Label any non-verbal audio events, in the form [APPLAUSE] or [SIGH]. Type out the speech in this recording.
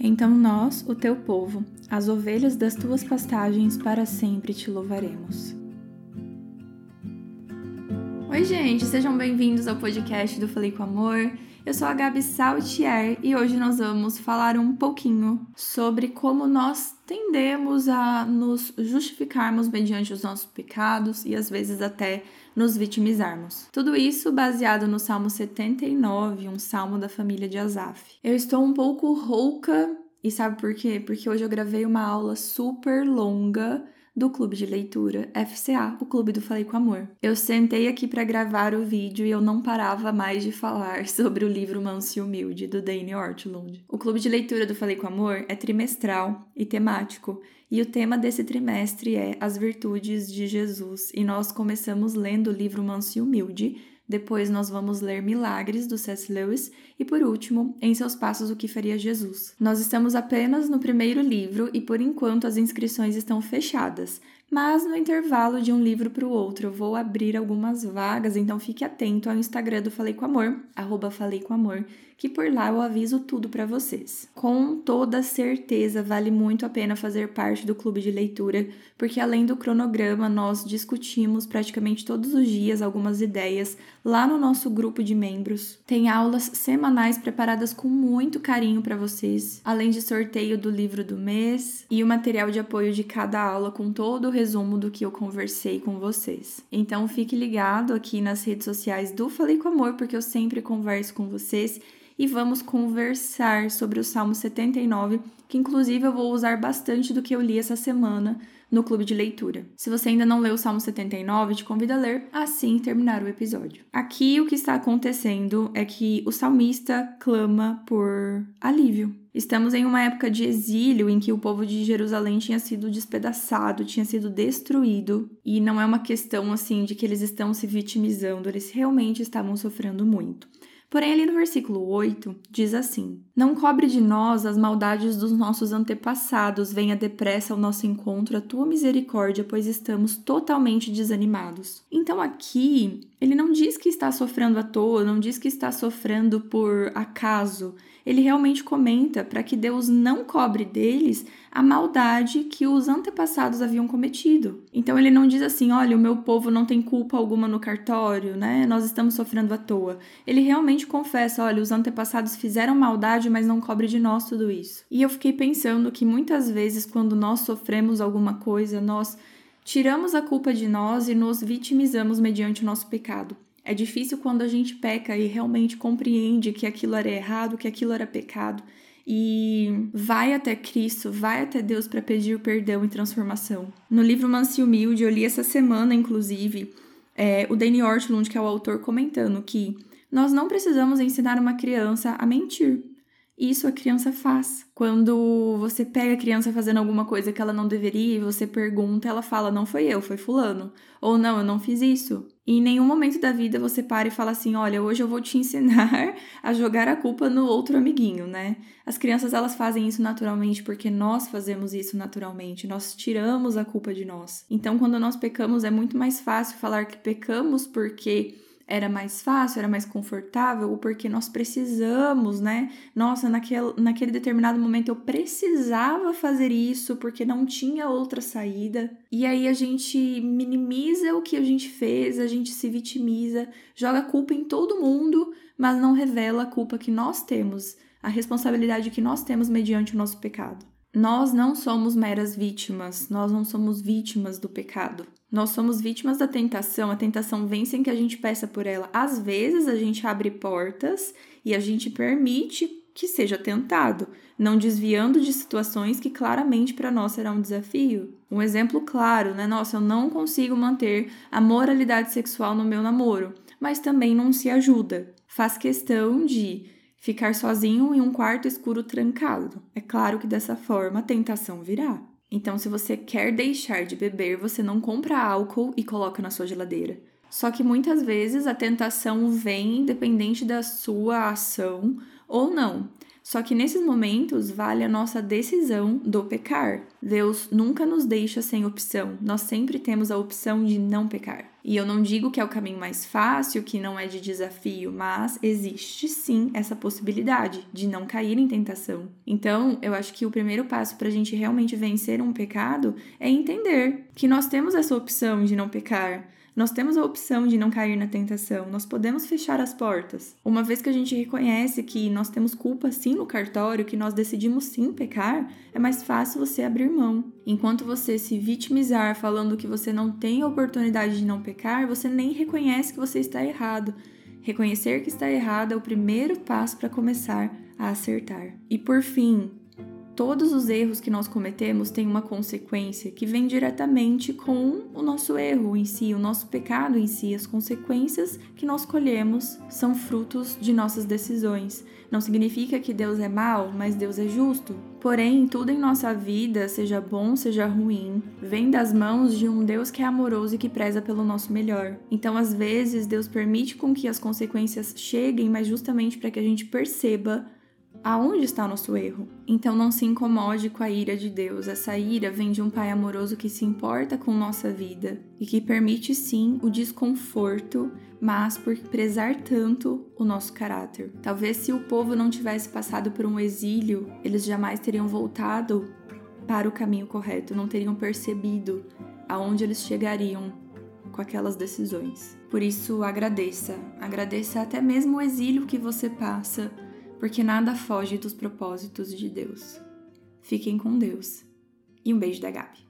Então nós, o teu povo, as ovelhas das tuas pastagens, para sempre te louvaremos. Gente, sejam bem-vindos ao podcast do Falei com Amor. Eu sou a Gabi Saltier e hoje nós vamos falar um pouquinho sobre como nós tendemos a nos justificarmos mediante os nossos pecados e às vezes até nos vitimizarmos. Tudo isso baseado no Salmo 79, um salmo da família de Asaf. Eu estou um pouco rouca e sabe por quê? Porque hoje eu gravei uma aula super longa do Clube de Leitura FCA, o Clube do Falei com Amor. Eu sentei aqui para gravar o vídeo e eu não parava mais de falar [LAUGHS] sobre o livro Manso e Humilde, do Dane Ortlund. O Clube de Leitura do Falei com Amor é trimestral e temático, e o tema desse trimestre é As Virtudes de Jesus, e nós começamos lendo o livro Manso e Humilde, depois nós vamos ler Milagres do C.S. Lewis e por último, Em seus passos o que faria Jesus. Nós estamos apenas no primeiro livro e por enquanto as inscrições estão fechadas, mas no intervalo de um livro para o outro eu vou abrir algumas vagas, então fique atento ao Instagram do Falei com Amor, arroba Falei com Amor, que por lá eu aviso tudo para vocês. Com toda certeza vale muito a pena fazer parte do clube de leitura, porque além do cronograma, nós discutimos praticamente todos os dias algumas ideias lá no nosso grupo de membros. Tem aulas semanais preparadas com muito carinho para vocês, além de sorteio do livro do mês e o material de apoio de cada aula com todo o resumo do que eu conversei com vocês. Então fique ligado aqui nas redes sociais do Falei com Amor, porque eu sempre converso com vocês e vamos conversar sobre o Salmo 79, que inclusive eu vou usar bastante do que eu li essa semana no clube de leitura. Se você ainda não leu o Salmo 79, te convido a ler assim terminar o episódio. Aqui o que está acontecendo é que o salmista clama por alívio. Estamos em uma época de exílio em que o povo de Jerusalém tinha sido despedaçado, tinha sido destruído, e não é uma questão assim de que eles estão se vitimizando, eles realmente estavam sofrendo muito. Porém, ali no versículo 8, diz assim: Não cobre de nós as maldades dos nossos antepassados, venha depressa ao nosso encontro a tua misericórdia, pois estamos totalmente desanimados. Então, aqui, ele não diz que está sofrendo à toa, não diz que está sofrendo por acaso. Ele realmente comenta para que Deus não cobre deles a maldade que os antepassados haviam cometido. Então ele não diz assim: olha, o meu povo não tem culpa alguma no cartório, né? Nós estamos sofrendo à toa. Ele realmente confessa: olha, os antepassados fizeram maldade, mas não cobre de nós tudo isso. E eu fiquei pensando que muitas vezes, quando nós sofremos alguma coisa, nós tiramos a culpa de nós e nos vitimizamos mediante o nosso pecado. É difícil quando a gente peca e realmente compreende que aquilo era errado, que aquilo era pecado e vai até Cristo, vai até Deus para pedir perdão e transformação. No livro Manso Humilde, eu li essa semana, inclusive, é, o Danny Ortlund, que é o autor, comentando que nós não precisamos ensinar uma criança a mentir. Isso a criança faz. Quando você pega a criança fazendo alguma coisa que ela não deveria e você pergunta, ela fala: Não foi eu, foi Fulano. Ou não, eu não fiz isso. E em nenhum momento da vida você para e fala assim: Olha, hoje eu vou te ensinar [LAUGHS] a jogar a culpa no outro amiguinho, né? As crianças elas fazem isso naturalmente porque nós fazemos isso naturalmente. Nós tiramos a culpa de nós. Então, quando nós pecamos, é muito mais fácil falar que pecamos porque era mais fácil, era mais confortável, ou porque nós precisamos, né? Nossa, naquele, naquele determinado momento eu precisava fazer isso porque não tinha outra saída. E aí a gente minimiza o que a gente fez, a gente se vitimiza, joga culpa em todo mundo, mas não revela a culpa que nós temos, a responsabilidade que nós temos mediante o nosso pecado. Nós não somos meras vítimas, nós não somos vítimas do pecado. Nós somos vítimas da tentação, a tentação vem sem que a gente peça por ela. Às vezes a gente abre portas e a gente permite que seja tentado, não desviando de situações que claramente para nós será um desafio. Um exemplo claro, né? Nossa, eu não consigo manter a moralidade sexual no meu namoro, mas também não se ajuda. Faz questão de ficar sozinho em um quarto escuro trancado. É claro que dessa forma a tentação virá. Então, se você quer deixar de beber, você não compra álcool e coloca na sua geladeira. Só que muitas vezes a tentação vem independente da sua ação ou não. Só que nesses momentos vale a nossa decisão do pecar. Deus nunca nos deixa sem opção, nós sempre temos a opção de não pecar. E eu não digo que é o caminho mais fácil, que não é de desafio, mas existe sim essa possibilidade de não cair em tentação. Então, eu acho que o primeiro passo para a gente realmente vencer um pecado é entender que nós temos essa opção de não pecar. Nós temos a opção de não cair na tentação, nós podemos fechar as portas. Uma vez que a gente reconhece que nós temos culpa sim no cartório, que nós decidimos sim pecar, é mais fácil você abrir mão. Enquanto você se vitimizar falando que você não tem oportunidade de não pecar, você nem reconhece que você está errado. Reconhecer que está errado é o primeiro passo para começar a acertar. E por fim, todos os erros que nós cometemos têm uma consequência que vem diretamente com o nosso erro em si, o nosso pecado em si. As consequências que nós colhemos são frutos de nossas decisões. Não significa que Deus é mau, mas Deus é justo. Porém, tudo em nossa vida, seja bom, seja ruim, vem das mãos de um Deus que é amoroso e que preza pelo nosso melhor. Então, às vezes, Deus permite com que as consequências cheguem, mas justamente para que a gente perceba aonde está nosso erro. Então não se incomode com a ira de Deus. Essa ira vem de um Pai amoroso que se importa com nossa vida e que permite sim o desconforto, mas por prezar tanto o nosso caráter. Talvez se o povo não tivesse passado por um exílio, eles jamais teriam voltado para o caminho correto, não teriam percebido aonde eles chegariam com aquelas decisões. Por isso, agradeça, agradeça até mesmo o exílio que você passa porque nada foge dos propósitos de Deus. Fiquem com Deus. E um beijo da Gabi.